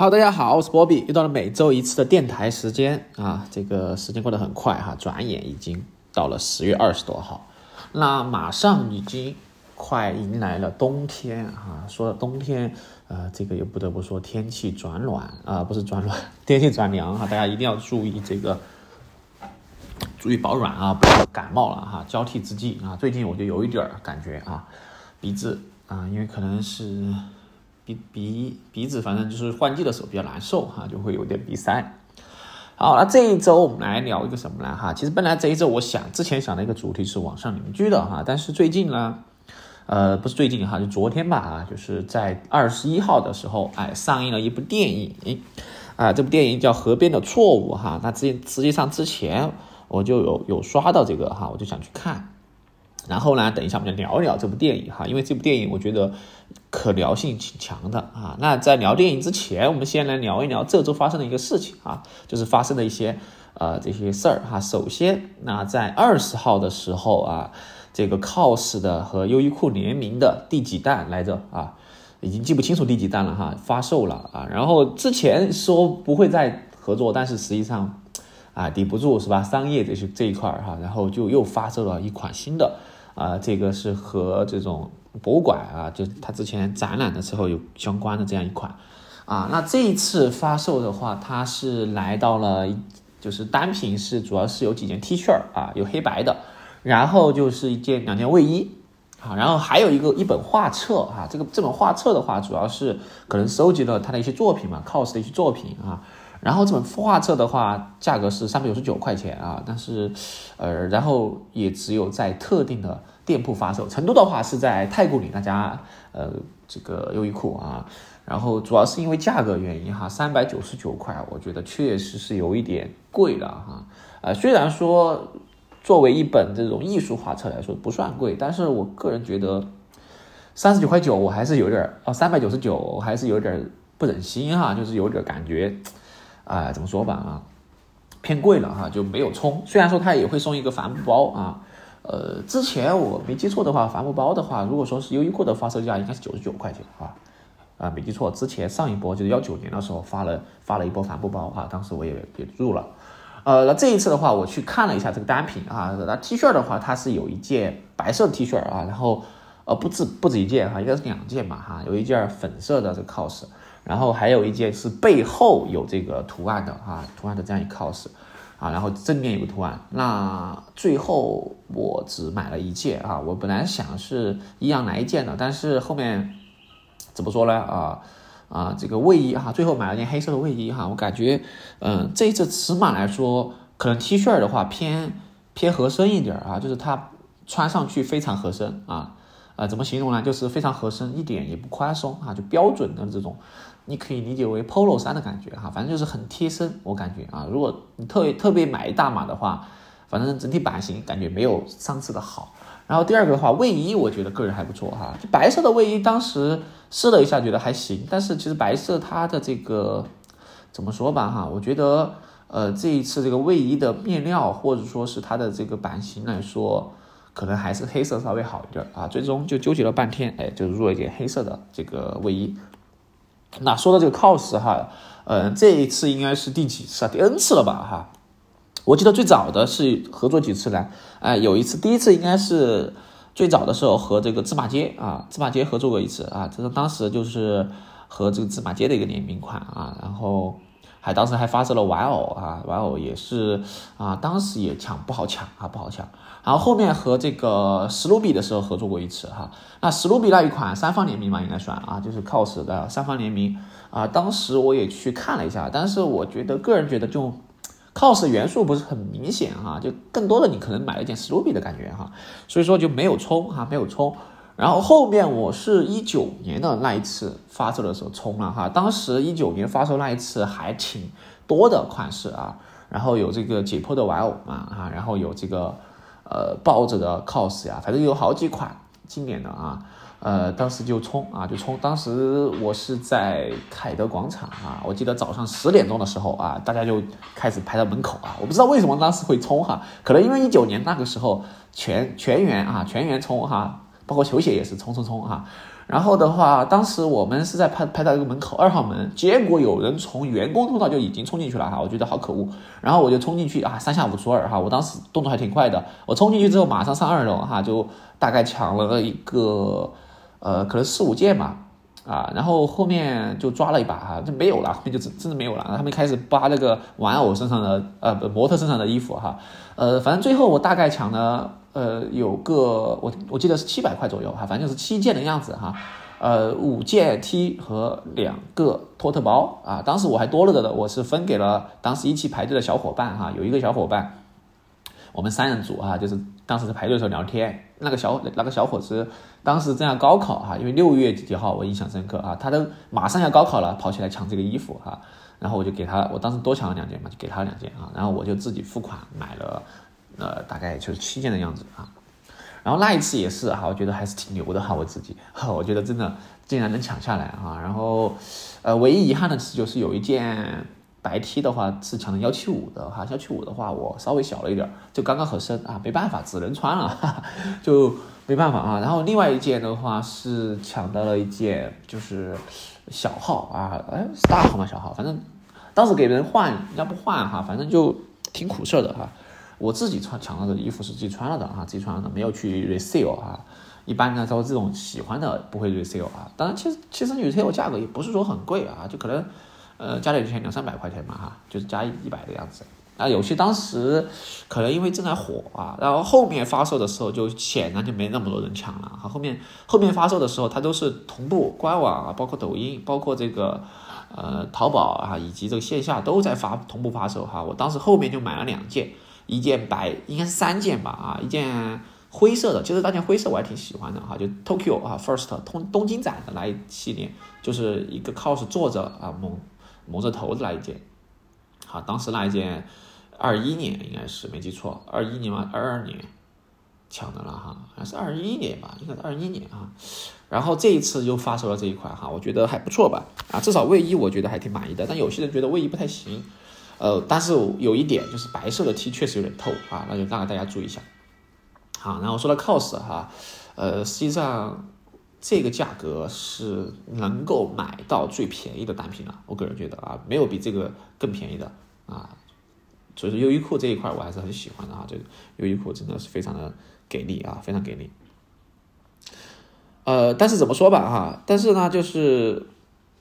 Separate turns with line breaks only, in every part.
好，大家好，我是波比，又到了每周一次的电台时间啊，这个时间过得很快哈，转眼已经到了十月二十多号，那马上已经快迎来了冬天啊。说到冬天，呃，这个又不得不说天气转暖啊，不是转暖，天气转凉哈，大家一定要注意这个，注意保暖啊，不要感冒了哈。交替之际啊，最近我就有一点感觉啊，鼻子啊，因为可能是。鼻鼻鼻子，反正就是换季的时候比较难受哈，就会有点鼻塞。好，那这一周我们来聊一个什么呢？哈，其实本来这一周我想之前想的一个主题是网上邻居的哈，但是最近呢，呃，不是最近哈，就昨天吧啊，就是在二十一号的时候，哎，上映了一部电影，啊，这部电影叫《河边的错误》哈。那之实际上之前我就有有刷到这个哈，我就想去看。然后呢，等一下我们就聊一聊这部电影哈，因为这部电影我觉得可聊性挺强的啊。那在聊电影之前，我们先来聊一聊这周发生的一个事情啊，就是发生的一些呃这些事儿哈。首先，那在二十号的时候啊，这个 cos 的和优衣库联名的第几弹来着啊，已经记不清楚第几弹了哈，发售了啊。然后之前说不会再合作，但是实际上啊抵不住是吧？商业这些这一块哈，然后就又发售了一款新的。啊，这个是和这种博物馆啊，就他之前展览的时候有相关的这样一款，啊，那这一次发售的话，它是来到了，就是单品是主要是有几件 T 恤啊，有黑白的，然后就是一件两件卫衣，啊，然后还有一个一本画册啊，这个这本画册的话，主要是可能收集了他的一些作品嘛，cos 的一些作品啊。然后这本画册的话，价格是三百九十九块钱啊，但是，呃，然后也只有在特定的店铺发售。成都的话是在太古里那家，呃，这个优衣库啊。然后主要是因为价格原因哈，三百九十九块，我觉得确实是有一点贵了哈。呃，虽然说作为一本这种艺术画册来说不算贵，但是我个人觉得三十九块九我还是有点哦，三百九十九还是有点不忍心哈，就是有点感觉。哎，怎么说吧啊，偏贵了哈，就没有充。虽然说它也会送一个帆布包啊，呃，之前我没记错的话，帆布包的话，如果说是优衣库的发售价应该是九十九块钱啊，啊，没记错，之前上一波就是幺九年的时候发了发了一波帆布包啊，当时我也也入了。呃，那这一次的话，我去看了一下这个单品啊，那 T 恤的话，它是有一件白色的 T 恤啊，然后呃不止不止一件哈，应该是两件嘛哈，有一件粉色的这个 cos。然后还有一件是背后有这个图案的啊，图案的这样一 cos，啊，然后正面有个图案。那最后我只买了一件啊，我本来想是一样来一件的，但是后面怎么说呢？啊啊，这个卫衣哈，最后买了件黑色的卫衣哈，我感觉嗯，这一次尺码来说，可能 T 恤的话偏偏合身一点啊，就是它穿上去非常合身啊。啊，怎么形容呢？就是非常合身，一点也不宽松啊，就标准的这种，你可以理解为 polo 衫的感觉哈，反正就是很贴身，我感觉啊，如果你特别特别买大码的话，反正整体版型感觉没有上次的好。然后第二个的话，卫衣我觉得个人还不错哈，就白色的卫衣，当时试了一下，觉得还行。但是其实白色它的这个怎么说吧哈，我觉得呃这一次这个卫衣的面料或者说是它的这个版型来说。可能还是黑色稍微好一点啊，最终就纠结了半天，哎，就入了一件黑色的这个卫衣。那说到这个 cos 哈，呃，这一次应该是第几次啊？第 N 次了吧哈？我记得最早的是合作几次呢？哎，有一次，第一次应该是最早的时候和这个芝麻街啊，芝麻街合作过一次啊，这个当时就是和这个芝麻街的一个联名款啊，然后。还当时还发射了玩偶啊，玩偶也是啊，当时也抢不好抢啊，不好抢。然后后面和这个史努比的时候合作过一次哈，那史努比那一款三方联名嘛，应该算啊，就是 cos 的三方联名啊。当时我也去看了一下，但是我觉得个人觉得就 cos 元素不是很明显哈，就更多的你可能买了一件史努比的感觉哈，所以说就没有冲哈，没有冲。然后后面我是一九年的那一次发售的时候冲了哈，当时一九年发售那一次还挺多的款式啊，然后有这个解剖的玩偶嘛啊，然后有这个呃抱着的 cos 呀，反正有好几款经典的啊，呃当时就冲啊就冲，当时我是在凯德广场啊，我记得早上十点钟的时候啊，大家就开始排到门口啊，我不知道为什么当时会冲哈，可能因为一九年那个时候全全员啊全员冲哈。包括球鞋也是冲冲冲哈，然后的话，当时我们是在拍拍到一个门口二号门，结果有人从员工通道就已经冲进去了哈，我觉得好可恶。然后我就冲进去啊，三下五除二哈，我当时动作还挺快的。我冲进去之后，马上上二楼哈，就大概抢了一个呃，可能四五件吧。啊，然后后面就抓了一把哈，就没有了，后面就真真的没有了。他们开始扒那个玩偶身上的呃模特身上的衣服哈，呃，反正最后我大概抢了呃有个我我记得是七百块左右哈，反正就是七件的样子哈，呃五件 T 和两个托特包啊，当时我还多了的，我是分给了当时一起排队的小伙伴哈，有一个小伙伴。我们三人组啊，就是当时在排队的时候聊天，那个小那个小伙子当时正要高考哈，因为六月几号我印象深刻啊，他都马上要高考了，跑起来抢这个衣服哈，然后我就给他，我当时多抢了两件嘛，就给他两件啊，然后我就自己付款买了，呃，大概就是七件的样子啊，然后那一次也是哈，我觉得还是挺牛的哈，我自己，我觉得真的竟然能抢下来啊，然后，呃，唯一遗憾的是就是有一件。白 T 的话是抢的幺七五的哈，幺七五的话我稍微小了一点，就刚刚合身啊，没办法，只能穿了，哈哈，就没办法啊。然后另外一件的话是抢到了一件就是小号啊，哎是大号吗？小号，反正当时给人换，人家不换哈，反正就挺苦涩的哈。我自己穿抢到的衣服是自己穿了的哈，自己穿了的，没有去 resale 啊。一般呢，都这种喜欢的不会 resale 啊。当然，其实其实 resale 价格也不是说很贵啊，就可能。呃，加点钱两三百块钱嘛，哈，就是加一百的样子。那有些当时可能因为正在火啊，然后后面发售的时候就显然就没那么多人抢了哈。后面后面发售的时候，它都是同步官网啊，包括抖音，包括这个呃淘宝啊，以及这个线下都在发同步发售哈。我当时后面就买了两件，一件白，应该是三件吧啊，一件灰色的，其实那件灰色我还挺喜欢的哈，就 Tokyo 啊，First 东东京展的那一系列，就是一个 cos 坐着啊蒙。蒙着头的那一件，好，当时那一件，二一年应该是没记错，二一年吗？二二年抢的了哈，还是二一年吧，应该是二一年啊。然后这一次又发售了这一款哈，我觉得还不错吧，啊，至少卫衣我觉得还挺满意的。但有些人觉得卫衣不太行，呃，但是有一点就是白色的 T 确实有点透啊，那就大概大家注意一下。好，然后说到 cos 哈，呃，实际上。这个价格是能够买到最便宜的单品了，我个人觉得啊，没有比这个更便宜的啊。所以说优衣库这一块我还是很喜欢的啊，这个优衣库真的是非常的给力啊，非常给力。呃，但是怎么说吧哈，但是呢，就是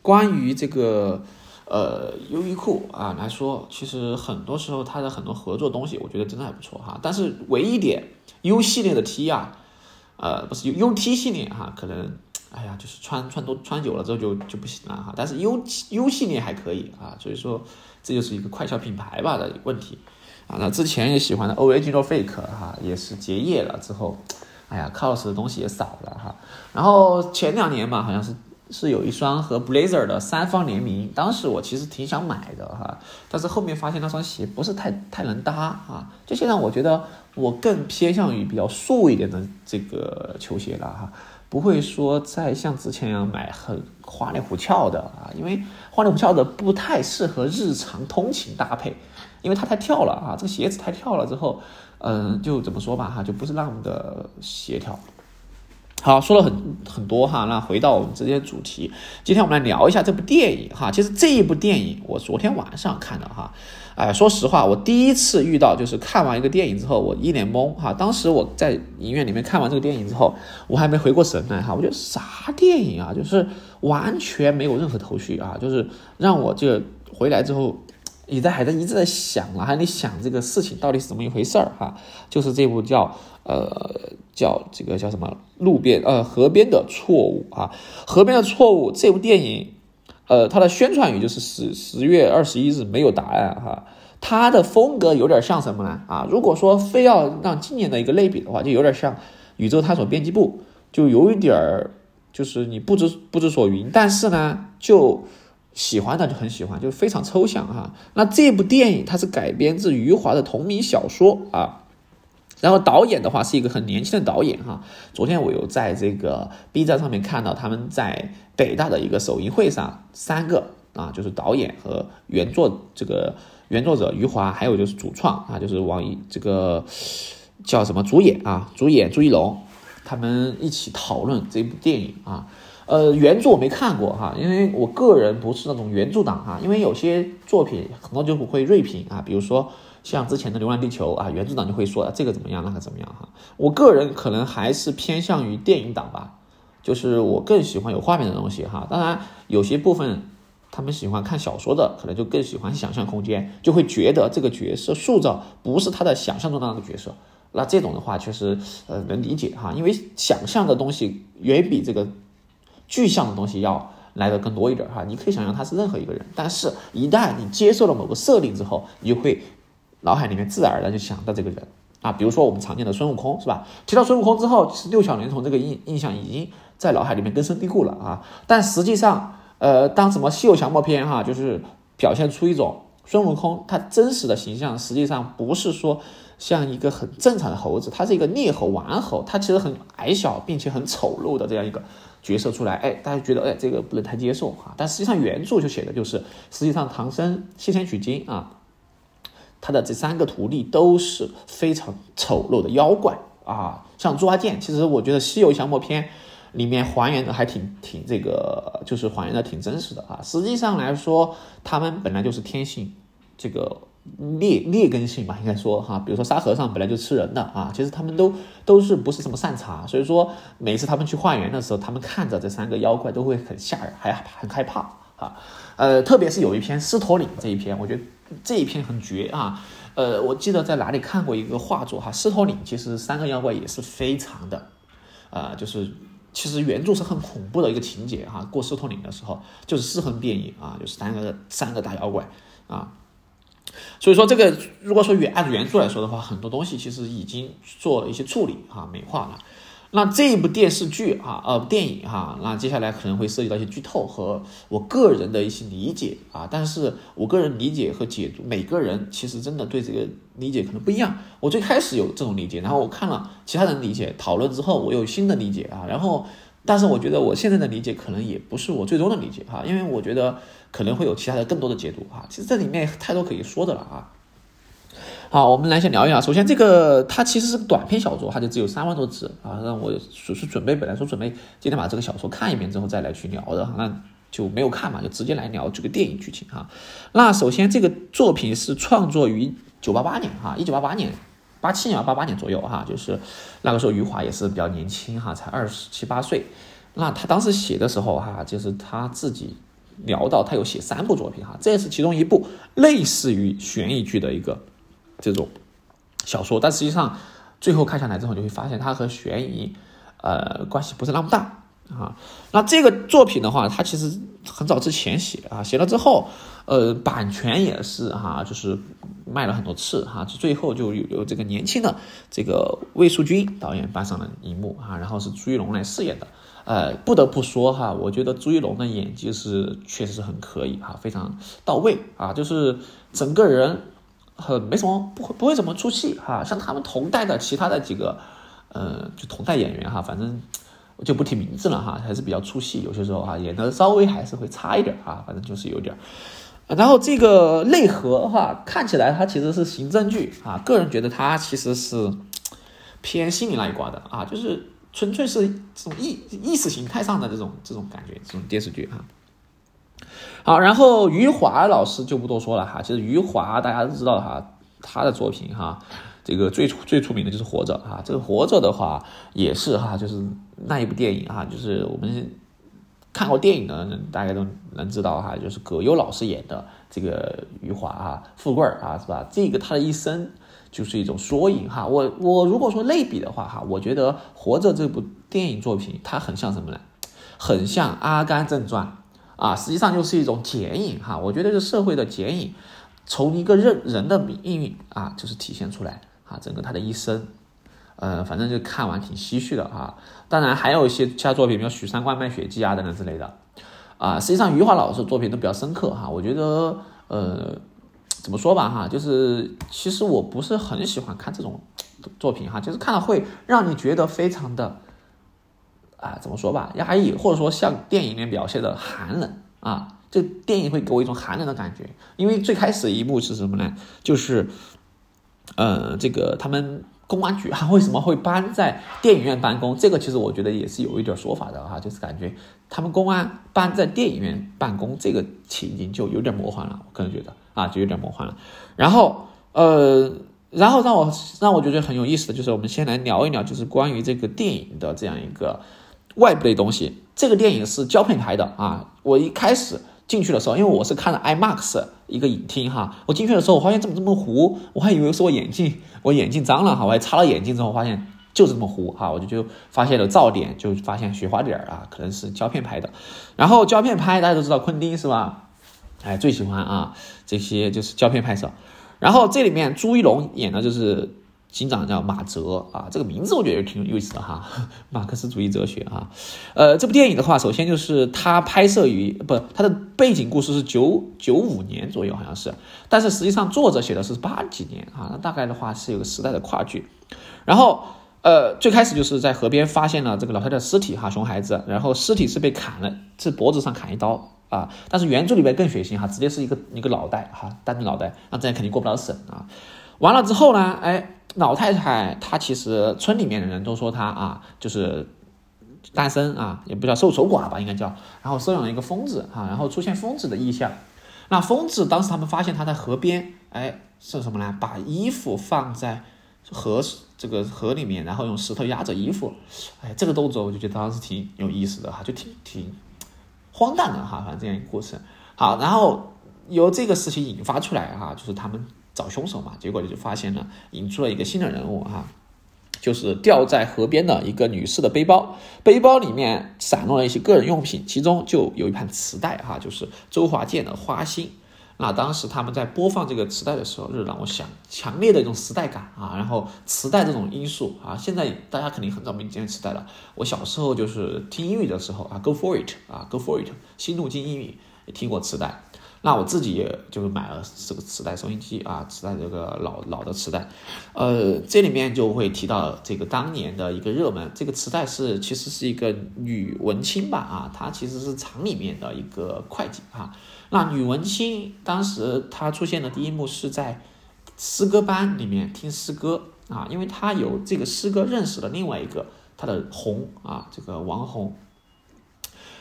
关于这个呃优衣库啊来说，其实很多时候它的很多合作东西，我觉得真的还不错哈。但是唯一点，U 系列的 T 啊。呃，不是 U U T 系列哈，可能，哎呀，就是穿穿多穿久了之后就就不行了哈。但是 U U 系列还可以啊，所以说这就是一个快消品牌吧的问题啊。那之前也喜欢的 Original Fake 哈，也是结业了之后，哎呀，cos 的东西也少了哈。然后前两年嘛，好像是。是有一双和 Blazer 的三方联名，当时我其实挺想买的哈，但是后面发现那双鞋不是太太能搭啊。就现在我觉得我更偏向于比较素一点的这个球鞋了哈，不会说再像之前一样买很花里胡俏的啊，因为花里胡俏的不太适合日常通勤搭配，因为它太跳了啊，这个鞋子太跳了之后，嗯，就怎么说吧哈，就不是那么的协调。好，说了很很多哈，那回到我们今天主题，今天我们来聊一下这部电影哈。其实这一部电影我昨天晚上看的哈，哎，说实话，我第一次遇到就是看完一个电影之后，我一脸懵哈。当时我在影院里面看完这个电影之后，我还没回过神来哈，我觉得啥电影啊，就是完全没有任何头绪啊，就是让我这回来之后。你在还在一直在想啊，还在想这个事情到底是怎么一回事儿哈？就是这部叫呃叫这个叫什么路边呃河边的错误啊，河边的错误这部电影，呃它的宣传语就是十十月二十一日没有答案哈。它的风格有点像什么呢？啊，如果说非要让今年的一个类比的话，就有点像宇宙探索编辑部，就有一点儿就是你不知不知所云，但是呢就。喜欢的就很喜欢，就是非常抽象哈。那这部电影它是改编自余华的同名小说啊，然后导演的话是一个很年轻的导演哈。昨天我有在这个 B 站上面看到他们在北大的一个首映会上，三个啊，就是导演和原作这个原作者余华，还有就是主创啊，就是王一这个叫什么主演啊，主演朱一龙，他们一起讨论这部电影啊。呃，原著我没看过哈，因为我个人不是那种原著党哈，因为有些作品很多就不会锐评啊，比如说像之前的《流浪地球》啊，原著党就会说这个怎么样，那个怎么样哈。我个人可能还是偏向于电影党吧，就是我更喜欢有画面的东西哈。当然，有些部分他们喜欢看小说的，可能就更喜欢想象空间，就会觉得这个角色塑造不是他的想象中的那个角色。那这种的话，确实呃能理解哈，因为想象的东西远比这个。具象的东西要来的更多一点哈，你可以想象他是任何一个人，但是一旦你接受了某个设定之后，你就会脑海里面自然而然就想到这个人啊，比如说我们常见的孙悟空是吧？提到孙悟空之后，其实六小龄童这个印印象已经在脑海里面根深蒂固了啊。但实际上，呃，当什么《西游降魔篇》哈，就是表现出一种孙悟空他真实的形象，实际上不是说像一个很正常的猴子，他是一个猎猴、玩猴，他其实很矮小并且很丑陋的这样一个。角色出来，哎，大家觉得，哎，这个不能太接受啊。但实际上原著就写的就是，实际上唐僧西天取经啊，他的这三个徒弟都是非常丑陋的妖怪啊。像猪八戒，其实我觉得《西游降魔篇》里面还原的还挺挺这个，就是还原的挺真实的啊。实际上来说，他们本来就是天性这个。劣劣根性吧，应该说哈，比如说沙和尚本来就吃人的啊，其实他们都都是不是什么善茬，所以说每次他们去化缘的时候，他们看着这三个妖怪都会很吓人，还很害怕啊。呃，特别是有一篇狮驼岭这一篇，我觉得这一篇很绝啊。呃，我记得在哪里看过一个画作哈，狮驼岭其实三个妖怪也是非常的，呃，就是其实原著是很恐怖的一个情节哈。过狮驼岭的时候就是尸横遍野啊，就是三个三个大妖怪啊。所以说，这个如果说原按原著来说的话，很多东西其实已经做了一些处理啊，美化了。那这一部电视剧啊，呃，电影哈，那接下来可能会涉及到一些剧透和我个人的一些理解啊。但是我个人理解和解读，每个人其实真的对这个理解可能不一样。我最开始有这种理解，然后我看了其他人理解讨论之后，我有新的理解啊。然后，但是我觉得我现在的理解可能也不是我最终的理解哈，因为我觉得。可能会有其他的更多的解读哈，其实这里面太多可以说的了啊。好，我们来先聊一下。首先，这个它其实是短篇小说，它就只有三万多字啊。那我是是准备本来说准备今天把这个小说看一遍之后再来去聊的，那就没有看嘛，就直接来聊这个电影剧情哈。那首先，这个作品是创作于九八八年哈，一九八八年、八七年、八八年左右哈，就是那个时候余华也是比较年轻哈，才二十七八岁。那他当时写的时候哈，就是他自己。聊到他有写三部作品哈，这也是其中一部类似于悬疑剧的一个这种小说，但实际上最后看下来之后，你会发现它和悬疑呃关系不是那么大啊。那这个作品的话，它其实很早之前写啊，写了之后呃版权也是哈，就是卖了很多次哈，最后就有有这个年轻的这个魏淑君导演搬上了荧幕啊，然后是朱一龙来饰演的。呃，不得不说哈，我觉得朱一龙的演技是确实是很可以哈，非常到位啊，就是整个人很没什么不会不会怎么出戏哈，像他们同代的其他的几个，呃，就同代演员哈，反正我就不提名字了哈，还是比较出戏，有些时候哈演的稍微还是会差一点啊，反正就是有点。然后这个内核哈，看起来它其实是刑侦剧啊，个人觉得它其实是偏心理那一挂的啊，就是。纯粹是这种意意识形态上的这种这种感觉，这种电视剧哈。好，然后余华老师就不多说了哈。其实余华大家都知道哈，他的作品哈，这个最最出名的就是《活着》哈。这个《活着》的话也是哈，就是那一部电影哈，就是我们看过电影的人大家都能知道哈，就是葛优老师演的这个余华啊，富贵儿啊，是吧？这个他的一生。就是一种缩影哈，我我如果说类比的话哈，我觉得《活着》这部电影作品它很像什么呢？很像《阿甘正传》啊，实际上就是一种剪影哈。我觉得是社会的剪影，从一个人人的命运啊，就是体现出来啊，整个他的一生，呃，反正就看完挺唏嘘的哈。当然还有一些其他作品，比如《许三观卖血记》啊等等之类的啊。实际上余华老师的作品都比较深刻哈，我觉得呃。怎么说吧哈，就是其实我不是很喜欢看这种作品哈，就是看了会让你觉得非常的啊，怎么说吧，压抑，或者说像电影里面表现的寒冷啊，这电影会给我一种寒冷的感觉。因为最开始一幕是什么呢？就是呃，这个他们公安局啊为什么会搬在电影院办公？这个其实我觉得也是有一点说法的哈，就是感觉他们公安搬在电影院办公这个情景就有点魔幻了，我个人觉得啊就有点魔幻了。然后呃，然后让我让我觉得很有意思的就是我们先来聊一聊，就是关于这个电影的这样一个外部的东西。这个电影是胶片拍的啊，我一开始。进去的时候，因为我是看了 IMAX 一个影厅哈，我进去的时候，我发现怎么这么糊，我还以为是我眼镜，我眼镜脏了哈，我还擦了眼镜之后发现就是这么糊哈，我就就发现了噪点，就发现雪花点啊，可能是胶片拍的。然后胶片拍大家都知道昆汀是吧？哎，最喜欢啊这些就是胶片拍摄。然后这里面朱一龙演的就是。警长叫马哲啊，这个名字我觉得挺有意思的哈，马克思主义哲学啊。呃，这部电影的话，首先就是它拍摄于不，它的背景故事是九九五年左右，好像是，但是实际上作者写的是八几年啊，那大概的话是有个时代的跨距。然后，呃，最开始就是在河边发现了这个老太太尸体哈，熊孩子，然后尸体是被砍了，是脖子上砍一刀啊，但是原著里面更血腥哈，直接是一个一个脑袋哈，单纯脑袋，那这样肯定过不了审啊。完了之后呢，哎。老太太她其实村里面的人都说她啊，就是单身啊，也不叫受守寡吧，应该叫。然后收养了一个疯子啊，然后出现疯子的意象。那疯子当时他们发现他在河边，哎，是什么呢？把衣服放在河这个河里面，然后用石头压着衣服。哎，这个动作我就觉得当时挺有意思的哈，就挺挺荒诞的哈，反正这样一个过程。好，然后由这个事情引发出来哈，就是他们。找凶手嘛，结果就发现了，引出了一个新的人物哈，就是掉在河边的一个女士的背包，背包里面散落了一些个人用品，其中就有一盘磁带哈，就是周华健的《花心》。那当时他们在播放这个磁带的时候，就让我想强烈的一种时代感啊，然后磁带这种因素啊，现在大家肯定很早没见磁带了。我小时候就是听英语的时候啊，Go for it 啊，Go for it，新路径英语也听过磁带。那我自己也就是买了这个磁带收音机啊，磁带这个老老的磁带，呃，这里面就会提到这个当年的一个热门，这个磁带是其实是一个女文青吧啊，她其实是厂里面的一个会计啊。那女文青当时她出现的第一幕是在诗歌班里面听诗歌啊，因为她有这个诗歌认识了另外一个她的红啊，这个王红，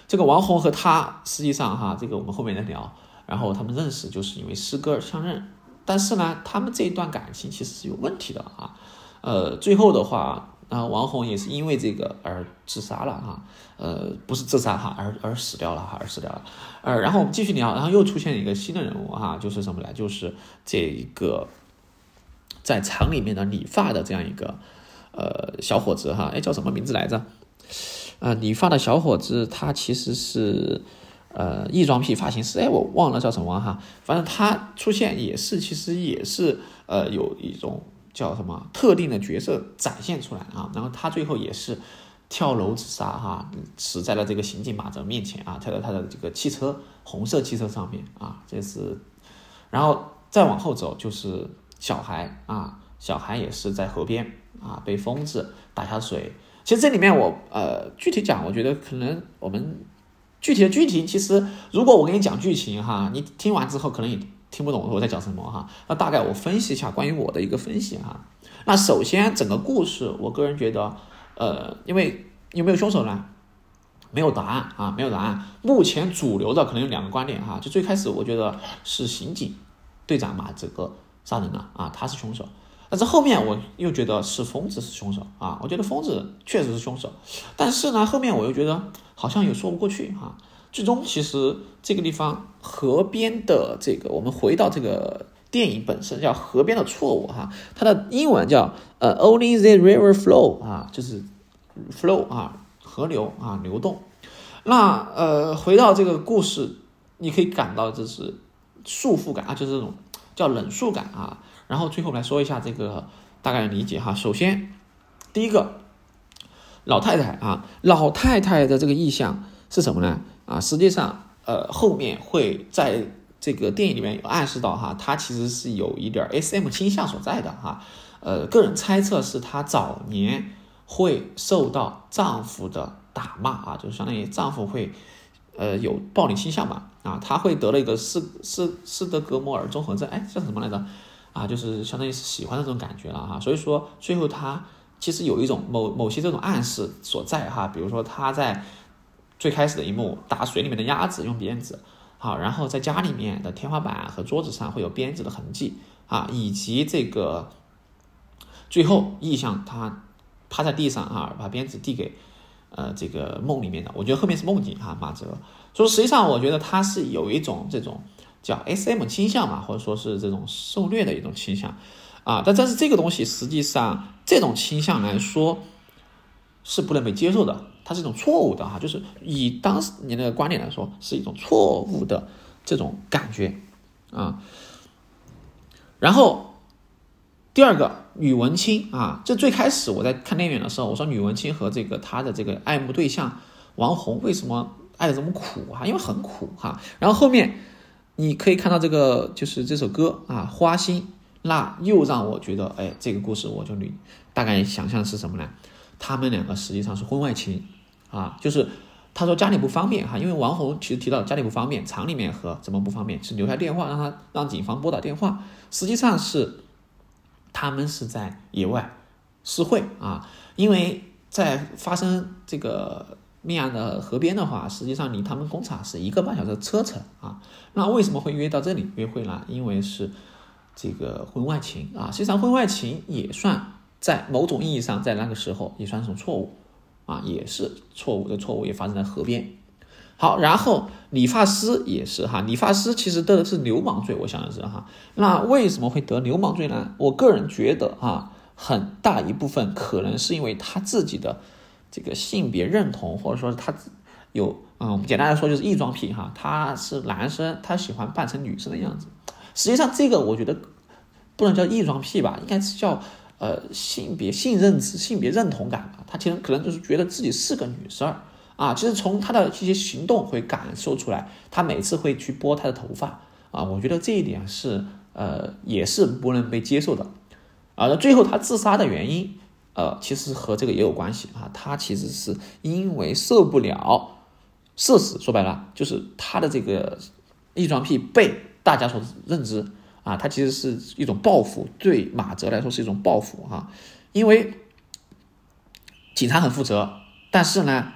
这个王红和她实际上哈，这个我们后面再聊。然后他们认识就是因为诗歌而相认，但是呢，他们这一段感情其实是有问题的啊。呃，最后的话，啊，王红也是因为这个而自杀了哈。呃，不是自杀哈，而而死掉了哈，而死掉了。呃，然后我们继续聊，然后又出现一个新的人物哈，就是什么呢？就是这一个在厂里面的理发的这样一个呃小伙子哈，哎，叫什么名字来着？啊，理发的小伙子他其实是。呃，异装癖发型师，哎，我忘了叫什么哈，反正他出现也是，其实也是，呃，有一种叫什么特定的角色展现出来啊，然后他最后也是跳楼自杀哈，死在了这个刑警马哲面前啊，跳在他的这个汽车红色汽车上面啊，这是，然后再往后走就是小孩啊，小孩也是在河边啊，被疯子打下水，其实这里面我呃具体讲，我觉得可能我们。具体的剧情，其实如果我给你讲剧情哈，你听完之后可能也听不懂我在讲什么哈。那大概我分析一下关于我的一个分析哈。那首先整个故事，我个人觉得，呃，因为有没有凶手呢？没有答案啊，没有答案。目前主流的可能有两个观点哈。就最开始我觉得是刑警队长马泽杀人了啊，他是凶手。但是后面我又觉得是疯子是凶手啊，我觉得疯子确实是凶手，但是呢，后面我又觉得好像也说不过去哈。最终其实这个地方河边的这个，我们回到这个电影本身叫河边的错误哈，它的英文叫呃 Only the river flow 啊，就是 flow 啊，河流啊流动。那呃回到这个故事，你可以感到这是束缚感啊，就是这种叫冷束感啊。然后最后来说一下这个大概的理解哈。首先，第一个老太太啊，老太太的这个意象是什么呢？啊，实际上呃后面会在这个电影里面有暗示到哈，她其实是有一点 SM 倾向所在的哈。呃，个人猜测是她早年会受到丈夫的打骂啊，就是相当于丈夫会呃有暴力倾向嘛啊，她会得了一个斯斯斯德哥摩尔综合症，哎，叫什么来着？啊，就是相当于是喜欢的这种感觉了哈。所以说最后他其实有一种某某些这种暗示所在哈，比如说他在最开始的一幕打水里面的鸭子用鞭子，好，然后在家里面的天花板和桌子上会有鞭子的痕迹啊，以及这个最后意象他趴在地上啊，把鞭子递给呃这个梦里面的，我觉得后面是梦境哈，马哲。所以实际上我觉得他是有一种这种。叫 S.M 倾向嘛，或者说是这种受虐的一种倾向，啊，但但是这个东西实际上这种倾向来说是不能被接受的，它是一种错误的哈，就是以当时你那个观点来说是一种错误的这种感觉啊。然后第二个吕文清啊，这最开始我在看电影的时候，我说吕文清和这个他的这个爱慕对象王红为什么爱的这么苦啊？因为很苦哈。然后后面。你可以看到这个就是这首歌啊，花心，那又让我觉得，哎，这个故事我就你大概想象是什么呢？他们两个实际上是婚外情啊，就是他说家里不方便哈，因为王红其实提到家里不方便，厂里面和怎么不方便，是留下电话让他让警方拨打电话，实际上是他们是在野外私会啊，因为在发生这个。命案的河边的话，实际上离他们工厂是一个半小时车程啊。那为什么会约到这里约会呢？因为是这个婚外情啊。实际上，婚外情也算在某种意义上，在那个时候也算是种错误啊，也是错误的错误，也发生在河边。好，然后理发师也是哈，理发师其实得的是流氓罪，我想的是哈。那为什么会得流氓罪呢？我个人觉得啊，很大一部分可能是因为他自己的。这个性别认同，或者说他有，嗯，我们简单来说就是异装癖哈，他是男生，他喜欢扮成女生的样子。实际上，这个我觉得不能叫异装癖吧，应该是叫呃性别性认知、性别认同感吧。他其实可能就是觉得自己是个女生啊。其实从他的一些行动会感受出来，他每次会去拨他的头发啊，我觉得这一点是呃也是不能被接受的啊。那最后他自杀的原因。呃，其实和这个也有关系啊，他其实是因为受不了社死，说白了就是他的这个异装癖被大家所认知啊，他其实是一种报复，对马哲来说是一种报复哈，因为警察很负责，但是呢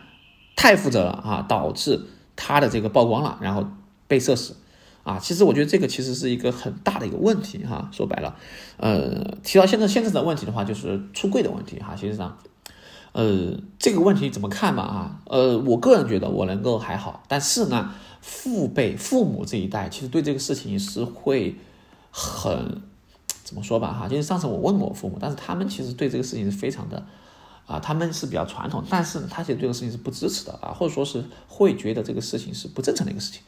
太负责了啊，导致他的这个曝光了，然后被社死。啊，其实我觉得这个其实是一个很大的一个问题哈。说白了，呃，提到现在现在的问题的话，就是出柜的问题哈。其实上，呃，这个问题怎么看嘛？啊，呃，我个人觉得我能够还好，但是呢，父辈、父母这一代其实对这个事情是会很怎么说吧？哈，就是上次我问过我父母，但是他们其实对这个事情是非常的啊，他们是比较传统，但是他其实对这个事情是不支持的啊，或者说是会觉得这个事情是不正常的一个事情。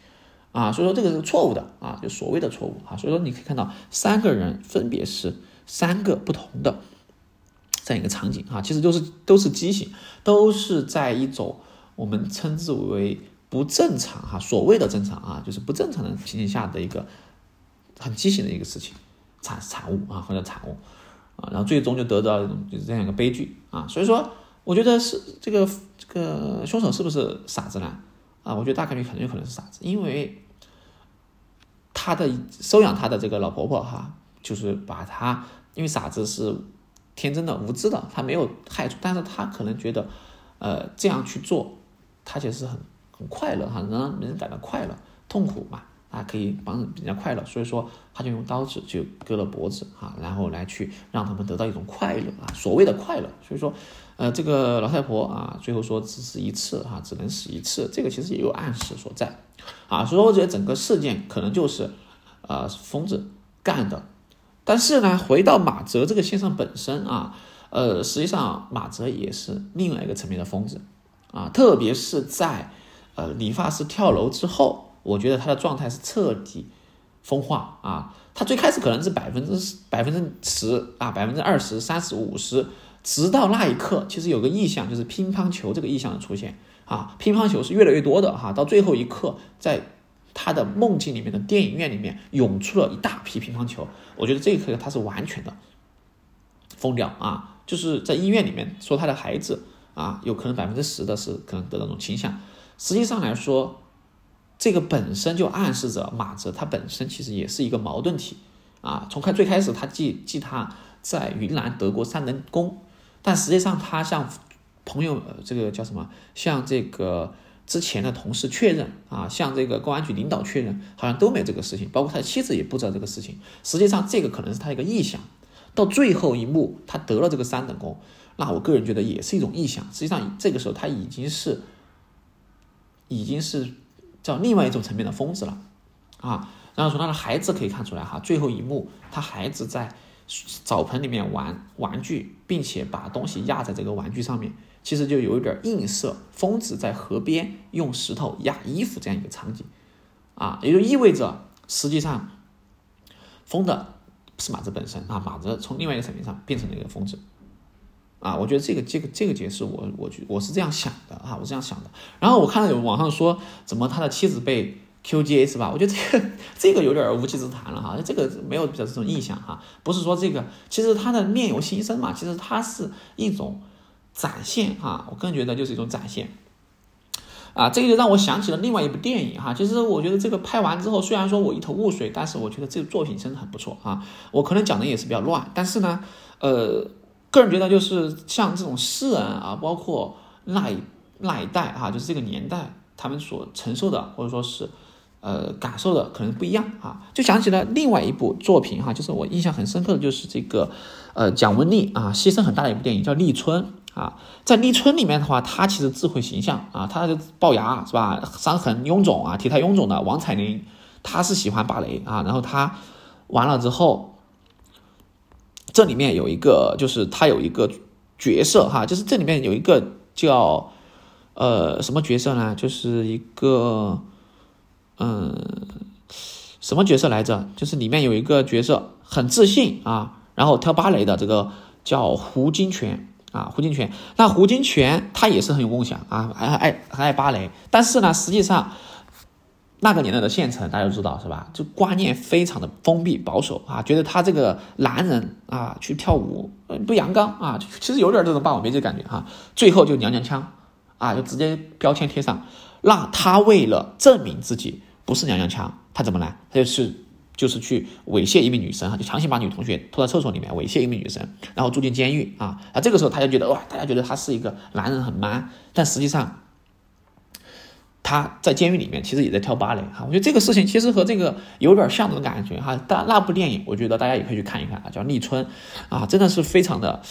啊，所以说这个是错误的啊，就所谓的错误啊，所以说你可以看到三个人分别是三个不同的这样一个场景啊，其实都是都是畸形，都是在一种我们称之为不正常哈，所谓的正常啊，就是不正常的情形下的一个很畸形的一个事情产产物啊或者产物啊，然后最终就得到一种就是这样一个悲剧啊，所以说我觉得是这个这个凶手是不是傻子呢？啊，我觉得大概率很有可能是傻子，因为。他的收养他的这个老婆婆哈，就是把他，因为傻子是天真的、无知的，他没有害处，但是他可能觉得，呃，这样去做，他其实很很快乐哈，能让人感到快乐，痛苦嘛，啊，可以帮人家快乐，所以说他就用刀子就割了脖子啊，然后来去让他们得到一种快乐啊，所谓的快乐，所以说，呃，这个老太婆啊，最后说只死一次哈，只能死一次，这个其实也有暗示所在。啊，所以说我觉得整个事件可能就是，呃，疯子干的。但是呢，回到马哲这个先生本身啊，呃，实际上马哲也是另外一个层面的疯子啊，特别是在呃理发师跳楼之后，我觉得他的状态是彻底疯化啊。他最开始可能是百分之百分之十啊，百分之二十、三十、五十，直到那一刻，其实有个意向，就是乒乓球这个意向的出现。啊，乒乓球是越来越多的哈，到最后一刻，在他的梦境里面的电影院里面涌出了一大批乒乓球。我觉得这一刻他是完全的疯掉啊！就是在医院里面说他的孩子啊，有可能百分之十的是可能得那种倾向。实际上来说，这个本身就暗示着马哲他本身其实也是一个矛盾体啊，从开最开始他记记他在云南得过三等功，但实际上他向朋友这个叫什么，向这个之前的同事确认啊，向这个公安局领导确认，好像都没有这个事情，包括他的妻子也不知道这个事情。实际上这个可能是他一个臆想，到最后一幕他得了这个三等功，那我个人觉得也是一种臆想。实际上这个时候他已经是已经是叫另外一种层面的疯子了啊。然后从他的孩子可以看出来哈，最后一幕他孩子在澡盆里面玩玩具，并且把东西压在这个玩具上面，其实就有一点映射疯子在河边用石头压衣服这样一个场景，啊，也就意味着实际上疯的是马子本身啊，马子从另外一个层面上变成了一个疯子，啊，我觉得这个这个这个解释我我觉我是这样想的啊，我这样想的。然后我看到有网上说怎么他的妻子被。QGA 是吧？我觉得这个这个有点无稽之谈了哈，这个没有比较这种印象哈，不是说这个，其实他的面有心生嘛，其实它是一种展现哈，我个人觉得就是一种展现，啊，这个就让我想起了另外一部电影哈，其实我觉得这个拍完之后，虽然说我一头雾水，但是我觉得这个作品真的很不错啊，我可能讲的也是比较乱，但是呢，呃，个人觉得就是像这种诗人啊，包括那一那一代哈，就是这个年代他们所承受的或者说是。呃，感受的可能不一样啊，就想起了另外一部作品哈，就是我印象很深刻的就是这个，呃，蒋雯丽啊，牺牲很大的一部电影叫《立春》啊，在《立春》里面的话，她其实智慧形象啊，她的龅牙是吧，伤痕臃肿啊，体态臃肿的王彩玲，她是喜欢芭蕾啊，然后她完了之后，这里面有一个就是他有一个角色哈，就是这里面有一个叫呃什么角色呢？就是一个。嗯，什么角色来着？就是里面有一个角色很自信啊，然后跳芭蕾的这个叫胡金铨啊，胡金铨。那胡金铨他也是很有梦想啊，还爱还爱芭蕾。但是呢，实际上那个年代的县城大家都知道是吧？就观念非常的封闭保守啊，觉得他这个男人啊去跳舞不阳刚啊，其实有点这种霸王别姬感觉哈。最后就娘娘腔啊，就直接标签贴上。那他为了证明自己不是娘娘腔，他怎么来？他就是就是去猥亵一名女生啊，就强行把女同学拖到厕所里面猥亵一名女生，然后住进监狱啊啊！这个时候他就觉得哇，大家觉得他是一个男人很 man，但实际上他在监狱里面其实也在跳芭蕾哈。我觉得这个事情其实和这个有点像的感觉哈。但那部电影我觉得大家也可以去看一看啊，叫《立春》啊，真的是非常的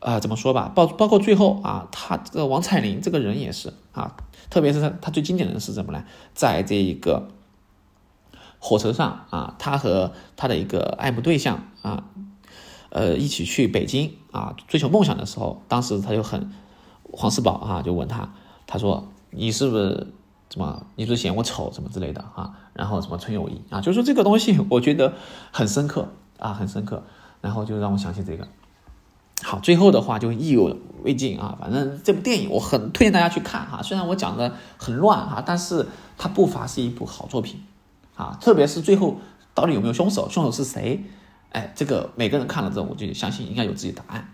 啊，怎么说吧？包包括最后啊，他这个王彩玲这个人也是啊。特别是他，他最经典的是什么呢？在这一个火车上啊，他和他的一个爱慕对象啊，呃，一起去北京啊，追求梦想的时候，当时他就很黄四宝啊，就问他，他说：“你是不是怎么？你是嫌我丑，什么之类的啊？”然后什么纯友谊啊，就说这个东西，我觉得很深刻啊，很深刻。然后就让我想起这个。好，最后的话就意犹未尽啊！反正这部电影我很推荐大家去看哈。虽然我讲的很乱哈，但是它不乏是一部好作品啊。特别是最后到底有没有凶手，凶手是谁？哎，这个每个人看了之后，我就相信应该有自己答案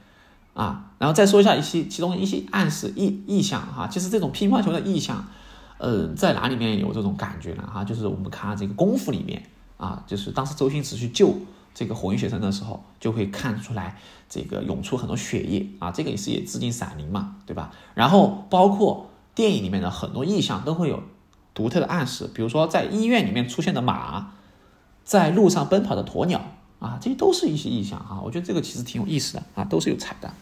啊。然后再说一下一些其中一些暗示意意象哈。其实这种乒乓球的意象，呃，在哪里面有这种感觉呢？哈，就是我们看这个功夫里面啊，就是当时周星驰去救。这个火云邪神的时候，就会看出来这个涌出很多血液啊，这个也是也致敬闪灵嘛，对吧？然后包括电影里面的很多意象都会有独特的暗示，比如说在医院里面出现的马，在路上奔跑的鸵鸟啊，这些都是一些意象啊。我觉得这个其实挺有意思的啊，都是有彩蛋。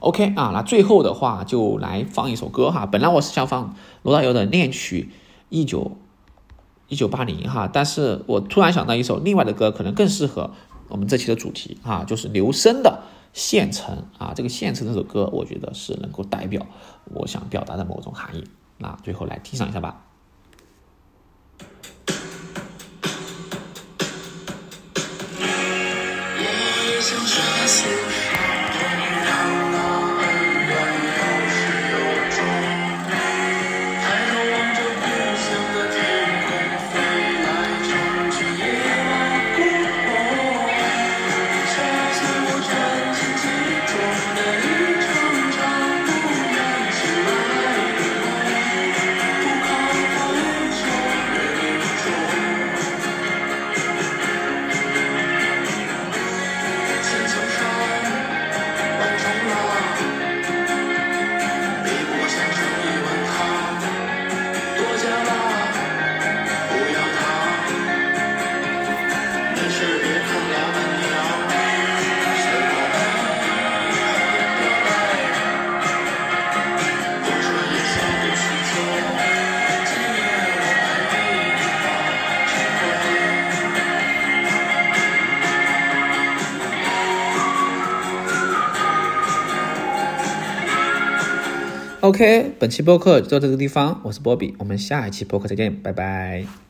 OK 啊，那最后的话就来放一首歌哈。本来我是想放罗大佑的《恋曲一九一九八零》哈，但是我突然想到一首另外的歌，可能更适合我们这期的主题啊，就是刘升的《县城》啊。这个《县城》这首歌，我觉得是能够代表我想表达的某种含义。那最后来听上一下吧。想。OK，本期播客就到这个地方，我是波比，我们下一期播客再见，拜拜。